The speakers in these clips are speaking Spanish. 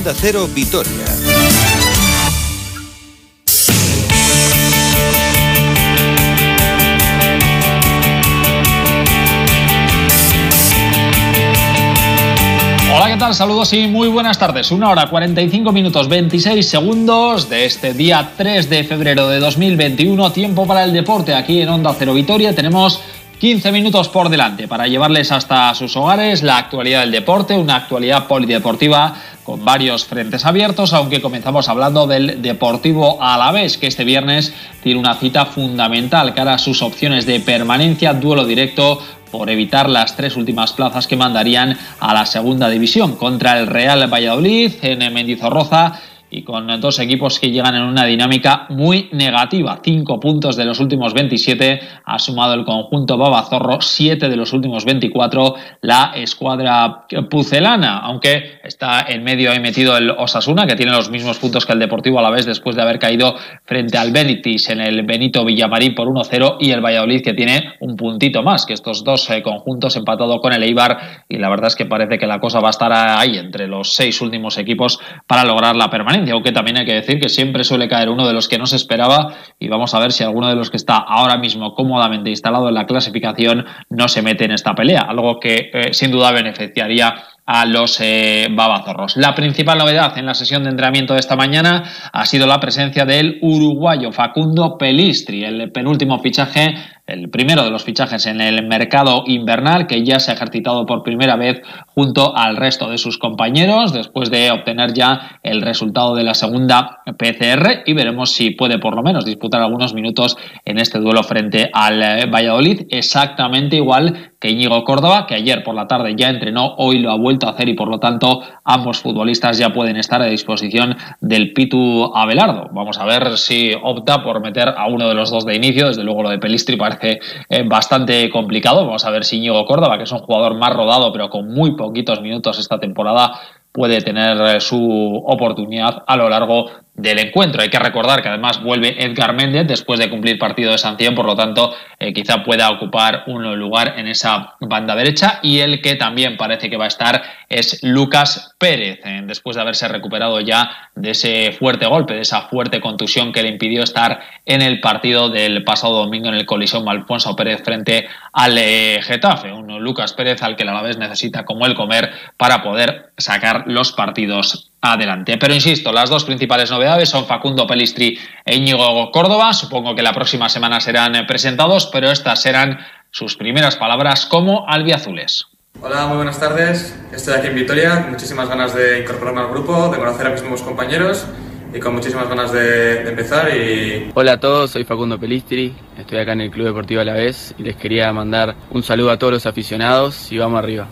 Onda Cero Vitoria. Hola, ¿qué tal? Saludos y muy buenas tardes. Una hora 45 minutos 26 segundos de este día 3 de febrero de 2021. Tiempo para el deporte aquí en Onda Cero Vitoria. Tenemos 15 minutos por delante para llevarles hasta sus hogares la actualidad del deporte, una actualidad polideportiva con varios frentes abiertos, aunque comenzamos hablando del Deportivo Alavés, que este viernes tiene una cita fundamental cara a sus opciones de permanencia, duelo directo por evitar las tres últimas plazas que mandarían a la segunda división contra el Real Valladolid en Mendizorroza y con dos equipos que llegan en una dinámica muy negativa. Cinco puntos de los últimos 27 ha sumado el conjunto Babazorro, siete de los últimos 24 la escuadra pucelana, aunque está en medio ahí metido el Osasuna, que tiene los mismos puntos que el Deportivo a la vez después de haber caído frente al Benitis en el Benito Villamarín por 1-0 y el Valladolid que tiene un puntito más que estos dos eh, conjuntos empatado con el Eibar y la verdad es que parece que la cosa va a estar ahí entre los seis últimos equipos para lograr la permanencia aunque también hay que decir que siempre suele caer uno de los que no se esperaba y vamos a ver si alguno de los que está ahora mismo cómodamente instalado en la clasificación no se mete en esta pelea, algo que eh, sin duda beneficiaría a los eh, babazorros. La principal novedad en la sesión de entrenamiento de esta mañana ha sido la presencia del uruguayo Facundo Pelistri, el penúltimo fichaje el primero de los fichajes en el mercado invernal, que ya se ha ejercitado por primera vez junto al resto de sus compañeros, después de obtener ya el resultado de la segunda PCR, y veremos si puede por lo menos disputar algunos minutos en este duelo frente al eh, Valladolid, exactamente igual que Íñigo Córdoba, que ayer por la tarde ya entrenó, hoy lo ha vuelto a hacer y por lo tanto ambos futbolistas ya pueden estar a disposición del Pitu Abelardo. Vamos a ver si opta por meter a uno de los dos de inicio, desde luego lo de Pelistri parece eh, bastante complicado. Vamos a ver si Íñigo Córdoba, que es un jugador más rodado, pero con muy poquitos minutos esta temporada, puede tener eh, su oportunidad a lo largo del encuentro. Hay que recordar que además vuelve Edgar Méndez después de cumplir partido de sanción, por lo tanto eh, quizá pueda ocupar un lugar en esa banda derecha y el que también parece que va a estar es Lucas Pérez, después de haberse recuperado ya de ese fuerte golpe, de esa fuerte contusión que le impidió estar en el partido del pasado domingo en el colisión Alfonso Pérez frente al eh, Getafe, un Lucas Pérez al que la vez necesita como el comer para poder sacar los partidos adelante. Pero insisto, las dos principales novedades son Facundo Pelistri e Íñigo Córdoba. Supongo que la próxima semana serán presentados, pero estas serán sus primeras palabras como albiazules. Hola, muy buenas tardes. Estoy aquí en Vitoria con muchísimas ganas de incorporarme al grupo, de conocer a mis nuevos compañeros y con muchísimas ganas de, empezar. Y... Hola a todos, soy Facundo Pelistri, estoy acá en el Club Deportivo Alavés y les quería mandar un saludo a todos los aficionados y vamos arriba.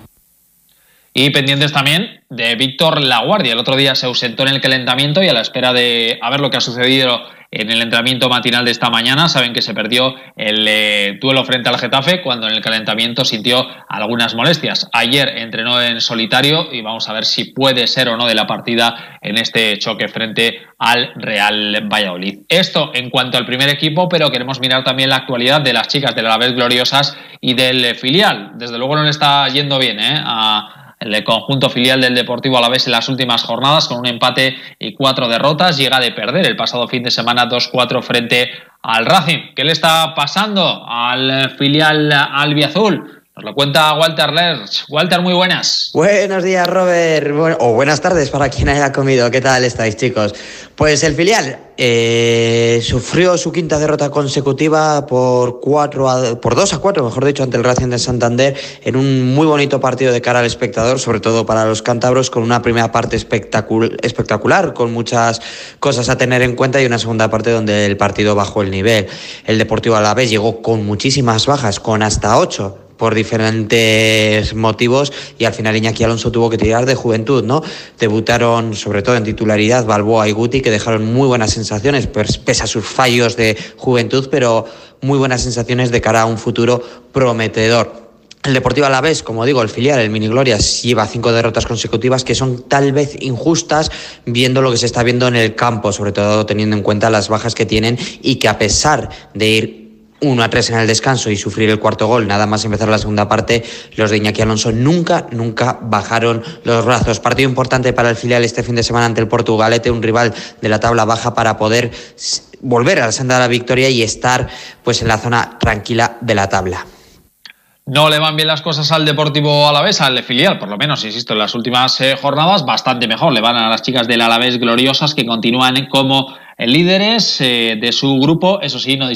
Y pendientes también de Víctor Laguardia. El otro día se ausentó en el calentamiento y a la espera de a ver lo que ha sucedido en el entrenamiento matinal de esta mañana. Saben que se perdió el eh, duelo frente al Getafe cuando en el calentamiento sintió algunas molestias. Ayer entrenó en solitario y vamos a ver si puede ser o no de la partida en este choque frente al Real Valladolid. Esto en cuanto al primer equipo, pero queremos mirar también la actualidad de las chicas de la vez gloriosas y del filial. Desde luego no le está yendo bien ¿eh? a el conjunto filial del Deportivo Alavés en las últimas jornadas con un empate y cuatro derrotas. Llega de perder el pasado fin de semana 2-4 frente al Racing. ¿Qué le está pasando al filial albiazul? Nos lo cuenta Walter Lerch. Walter, muy buenas. Buenos días, Robert. o buenas tardes para quien haya comido. ¿Qué tal estáis, chicos? Pues el filial eh, sufrió su quinta derrota consecutiva por, cuatro por 2 a 4, mejor dicho, ante el Racing de Santander, en un muy bonito partido de cara al espectador, sobre todo para los cántabros, con una primera parte espectacular, con muchas cosas a tener en cuenta, y una segunda parte donde el partido bajó el nivel. El Deportivo a la vez llegó con muchísimas bajas, con hasta 8 por diferentes motivos y al final Iñaki Alonso tuvo que tirar de juventud, ¿no? Debutaron sobre todo en titularidad Balboa y Guti que dejaron muy buenas sensaciones, pues, pese a sus fallos de juventud, pero muy buenas sensaciones de cara a un futuro prometedor. El Deportivo Alavés, como digo, el filial, el Mini Glorias, lleva cinco derrotas consecutivas que son tal vez injustas viendo lo que se está viendo en el campo, sobre todo teniendo en cuenta las bajas que tienen y que a pesar de ir 1 a 3 en el descanso y sufrir el cuarto gol, nada más empezar la segunda parte, los de Iñaki Alonso nunca, nunca bajaron los brazos. Partido importante para el filial este fin de semana ante el Portugalete, un rival de la tabla baja para poder volver a la senda de la victoria y estar pues en la zona tranquila de la tabla. No le van bien las cosas al Deportivo Alavés, al filial, por lo menos, insisto, en las últimas eh, jornadas, bastante mejor. Le van a las chicas del Alavés gloriosas que continúan como líderes eh, de su grupo. Eso sí, no,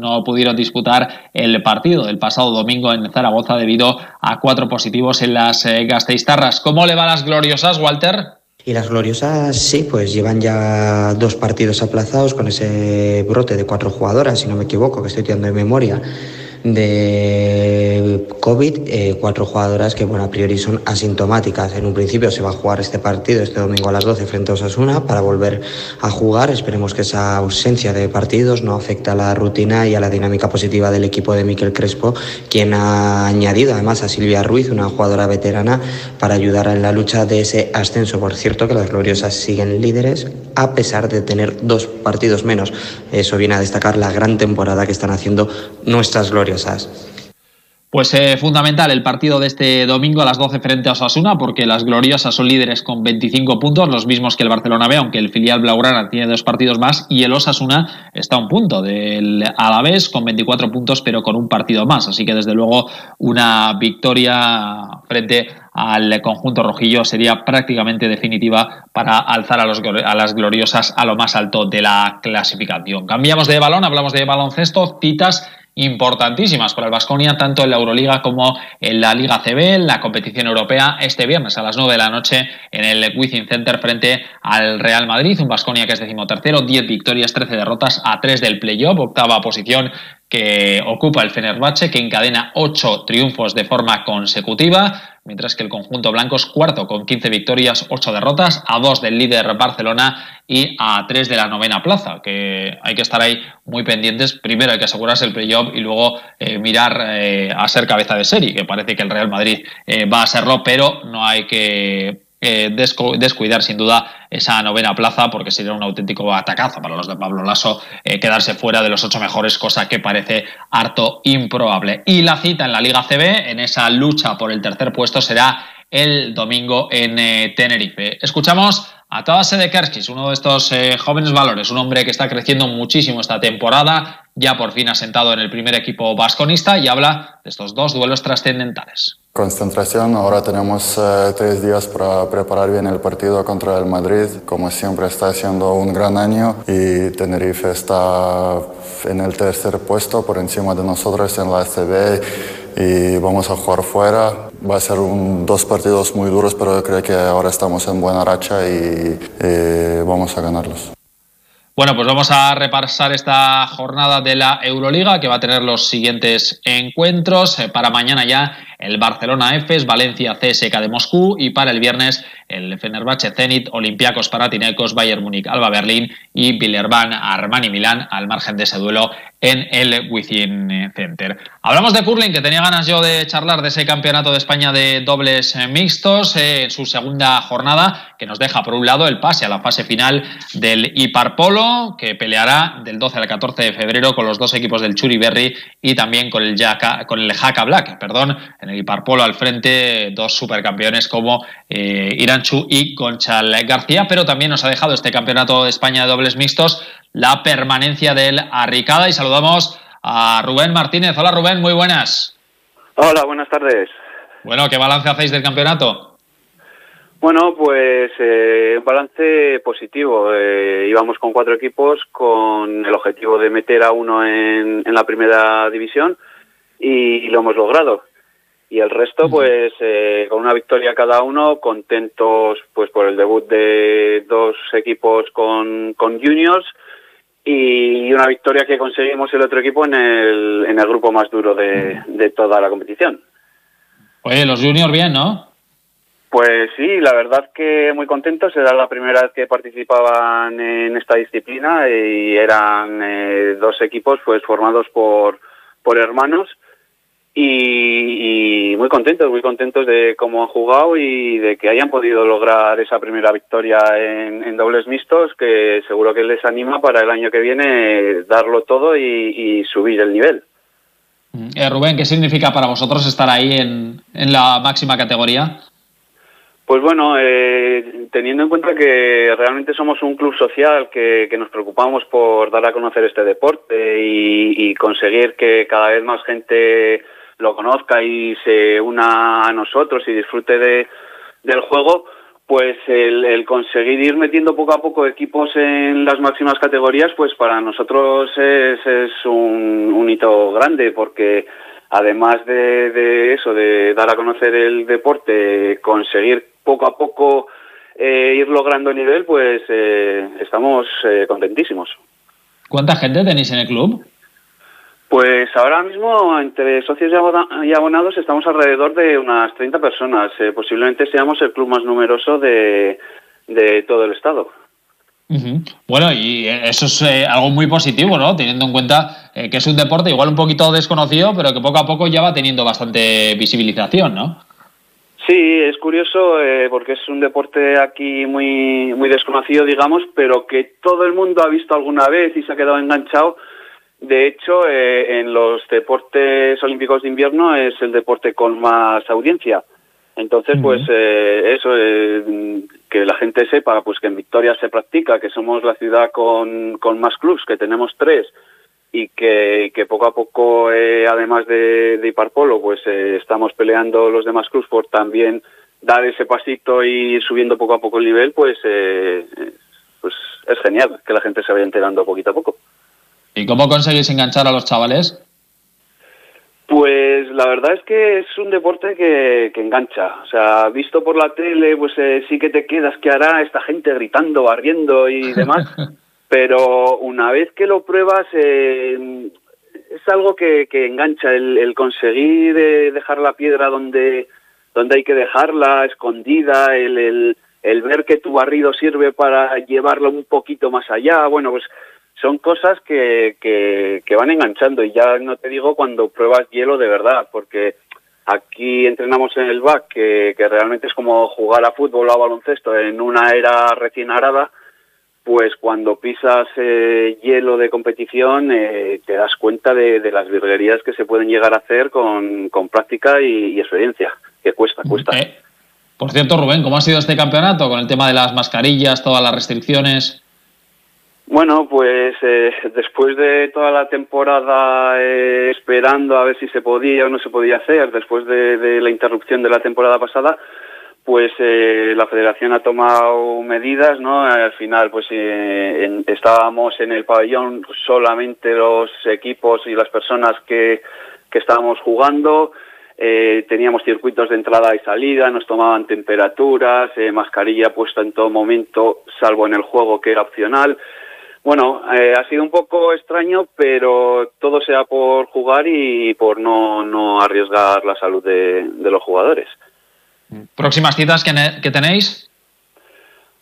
no pudieron disputar el partido del pasado domingo en Zaragoza debido a cuatro positivos en las eh, Gasteiztarras. ¿Cómo le van las gloriosas, Walter? Y las gloriosas, sí, pues llevan ya dos partidos aplazados con ese brote de cuatro jugadoras, si no me equivoco, que estoy tirando de memoria de COVID, eh, cuatro jugadoras que bueno, a priori son asintomáticas. En un principio se va a jugar este partido este domingo a las 12 frente a Osasuna para volver a jugar. Esperemos que esa ausencia de partidos no afecte a la rutina y a la dinámica positiva del equipo de Miquel Crespo, quien ha añadido además a Silvia Ruiz, una jugadora veterana, para ayudar en la lucha de ese ascenso. Por cierto, que las gloriosas siguen líderes a pesar de tener dos partidos menos. Eso viene a destacar la gran temporada que están haciendo nuestras gloriosas pues eh, fundamental el partido de este domingo a las 12 frente a Osasuna, porque las gloriosas son líderes con 25 puntos, los mismos que el Barcelona B, aunque el filial Blaugrana tiene dos partidos más, y el Osasuna está a un punto del Alavés con 24 puntos, pero con un partido más. Así que desde luego una victoria frente al conjunto rojillo sería prácticamente definitiva para alzar a, los, a las gloriosas a lo más alto de la clasificación. Cambiamos de balón, hablamos de baloncesto, citas importantísimas para el Vasconia, tanto en la Euroliga como en la Liga CB, en la competición europea, este viernes a las 9 de la noche en el Wizzing Center frente al Real Madrid, un Vasconia que es decimotercero, 10 victorias, 13 derrotas a 3 del playoff, octava posición que ocupa el Fenerbahce, que encadena 8 triunfos de forma consecutiva mientras que el conjunto blanco es cuarto con 15 victorias, 8 derrotas, a 2 del líder Barcelona y a 3 de la novena plaza, que hay que estar ahí muy pendientes. Primero hay que asegurarse el playoff y luego eh, mirar eh, a ser cabeza de serie, que parece que el Real Madrid eh, va a serlo, pero no hay que descuidar sin duda esa novena plaza porque sería un auténtico atacazo para los de Pablo Lasso quedarse fuera de los ocho mejores, cosa que parece harto improbable. Y la cita en la Liga CB, en esa lucha por el tercer puesto, será el domingo en Tenerife. Escuchamos a Tabase de Kerskis, uno de estos eh, jóvenes valores, un hombre que está creciendo muchísimo esta temporada, ya por fin asentado en el primer equipo vasconista y habla de estos dos duelos trascendentales. Concentración, ahora tenemos eh, tres días para preparar bien el partido contra el Madrid, como siempre está haciendo un gran año y Tenerife está en el tercer puesto por encima de nosotros en la CB y vamos a jugar fuera Va a ser un, dos partidos muy duros, pero yo creo que ahora estamos en buena racha y vamos a ganarlos. Bueno, pues vamos a repasar esta jornada de la Euroliga que va a tener los siguientes encuentros. Eh, para mañana ya el Barcelona Efes, Valencia CSK de Moscú y para el viernes el Fenerbahce Zenit, Olympiacos Paratinecos, Bayern Múnich, Alba Berlín y Villerban Armani Milán al margen de ese duelo en el Within Center. Hablamos de curling, que tenía ganas yo de charlar de ese campeonato de España de dobles mixtos eh, en su segunda jornada, que nos deja por un lado el pase a la fase final del Polo, que peleará del 12 al 14 de febrero con los dos equipos del Churi Berry y también con el, Haka Black, perdón, en el Polo al frente dos supercampeones como eh, Iranchu y Conchal García, pero también nos ha dejado este campeonato de España de dobles mixtos la permanencia del Arricada y saludamos a Rubén Martínez. Hola Rubén, muy buenas. Hola, buenas tardes. Bueno, ¿qué balance hacéis del campeonato? Bueno, pues eh, un balance positivo. Eh, íbamos con cuatro equipos con el objetivo de meter a uno en, la primera división y lo hemos logrado. Y el resto, pues eh, con una victoria cada uno, contentos pues por el debut de dos equipos con, con juniors y una victoria que conseguimos el otro equipo en el, en el grupo más duro de, de toda la competición. Oye, los juniors bien, ¿no? Pues sí, la verdad que muy contentos. Era la primera vez que participaban en esta disciplina y eran eh, dos equipos pues formados por, por hermanos y, muy contentos, muy contentos de cómo han jugado y de que hayan podido lograr esa primera victoria en, dobles mixtos, que seguro que les anima para el año que viene darlo todo y, subir el nivel. Eh, Rubén, ¿qué significa para vosotros estar ahí en, en la máxima categoría? Pues bueno, eh, teniendo en cuenta que realmente somos un club social que, nos preocupamos por dar a conocer este deporte y, conseguir que cada vez más gente lo conozca y se una a nosotros y disfrute de, del juego, pues el, conseguir ir metiendo poco a poco equipos en las máximas categorías, pues para nosotros es, es un, un hito grande porque además de, de, eso, de dar a conocer el deporte, conseguir poco a poco eh, ir logrando nivel, pues eh, estamos eh, contentísimos. ¿Cuánta gente tenéis en el club? Pues ahora mismo, entre socios y abonados, estamos alrededor de unas 30 personas. posiblemente seamos el club más numeroso de, de todo el estado. Bueno, y eso es algo muy positivo, ¿no? Teniendo en cuenta que es un deporte igual un poquito desconocido, pero que poco a poco ya va teniendo bastante visibilización, ¿no? Sí, es curioso eh, porque es un deporte aquí muy, muy desconocido, digamos, pero que todo el mundo ha visto alguna vez y se ha quedado enganchado. De hecho, eh, en los deportes olímpicos de invierno es el deporte con más audiencia. Entonces, pues eh, eso, que la gente sepa pues que en Victoria se practica, que somos la ciudad con, con más clubs, que tenemos tres, y que, poco a poco, eh, además de, de Iparpolo, pues eh, estamos peleando los demás clubs por también dar ese pasito y subiendo poco a poco el nivel, pues, eh, pues es genial que la gente se vaya enterando poquito a poco. ¿Y cómo conseguís enganchar a los chavales? Pues la verdad es que es un deporte que, que engancha. O sea, visto por la tele, pues sí que te quedas, que hará esta gente gritando, barriendo y demás? pero una vez que lo pruebas eh, es algo que, engancha el, conseguir eh, dejar la piedra donde donde hay que dejarla escondida el, el, ver que tu barrido sirve para llevarlo un poquito más allá bueno pues son cosas que, que, van enganchando y ya no te digo cuando pruebas hielo de verdad porque aquí entrenamos en el back que, que realmente es como jugar a fútbol o a baloncesto en una era recién arada pues cuando pisas eh, hielo de competición eh, te das cuenta de, las virguerías que se pueden llegar a hacer con, práctica y, experiencia, que cuesta, cuesta. Eh, por cierto, Rubén, ¿cómo ha sido este campeonato con el tema de las mascarillas, todas las restricciones? Bueno, pues después de toda la temporada esperando a ver si se podía o no se podía hacer, después de la interrupción de la temporada pasada, pues eh, la federación ha tomado medidas, ¿no? Al final, pues eh, estábamos en el pabellón solamente los equipos y las personas que, que estábamos jugando, eh, teníamos circuitos de entrada y salida, nos tomaban temperaturas, mascarilla puesta en todo momento, salvo en el juego que era opcional. Bueno, ha sido un poco extraño, pero todo sea por jugar y por no, no arriesgar la salud de los jugadores. ¿Próximas citas que, tenéis?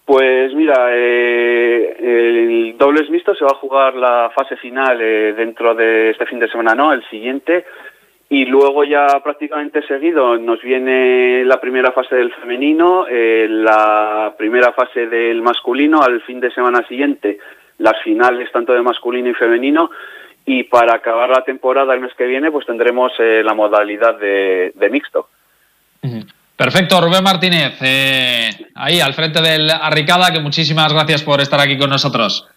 Pues mira, eh, el dobles mixto se va a jugar la fase final eh, dentro de este fin de semana, no, el siguiente. Y luego ya prácticamente seguido nos viene la primera fase del femenino, eh, la primera fase del masculino, al fin de semana siguiente las finales tanto de masculino y femenino. Y para acabar la temporada el mes que viene, pues tendremos la modalidad de, mixto. Perfecto, Rubén Martínez, eh, ahí al frente del Arricada, que muchísimas gracias por estar aquí con nosotros.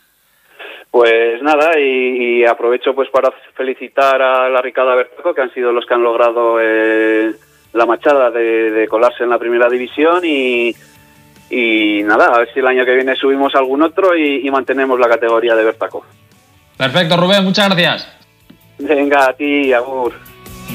Pues nada, y, aprovecho pues para felicitar a la Arricada Bertoco, que han sido los que han logrado eh, la machada de, colarse en la primera división y, nada, a ver si el año que viene subimos algún otro y, mantenemos la categoría de Bertaco. Perfecto, Rubén, muchas gracias. Venga, a ti, Agur.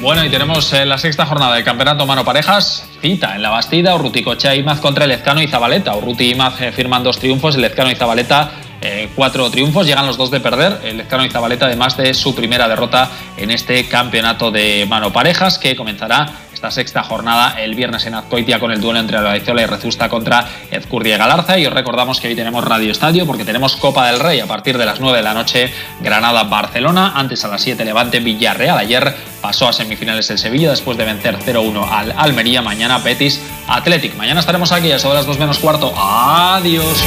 Bueno, y tenemos eh, la sexta jornada del Campeonato Mano Parejas. Cita en la Bastida, Urruti Cochea y Maz contra el Lezcano y Zabaleta. Urruti y Maz eh, firman dos triunfos, el Lezcano y Zabaleta eh, cuatro triunfos. Llegan los dos de perder, el Lezcano y Zabaleta, además de su primera derrota en este Campeonato de Mano Parejas, que comenzará esta sexta jornada el viernes en Azcoitia con el duelo entre Albaizola y Rezusta contra Ezcurri y Galarza. Y os recordamos que hoy tenemos Radio Estadio porque tenemos Copa del Rey a partir de las 9 de la noche, Granada-Barcelona, antes a las 7 Levante Villarreal. Ayer pasó a semifinales el Sevilla después de vencer 0-1 al Almería. Mañana Betis Athletic. Mañana estaremos aquí a las 2 menos cuarto. Adiós.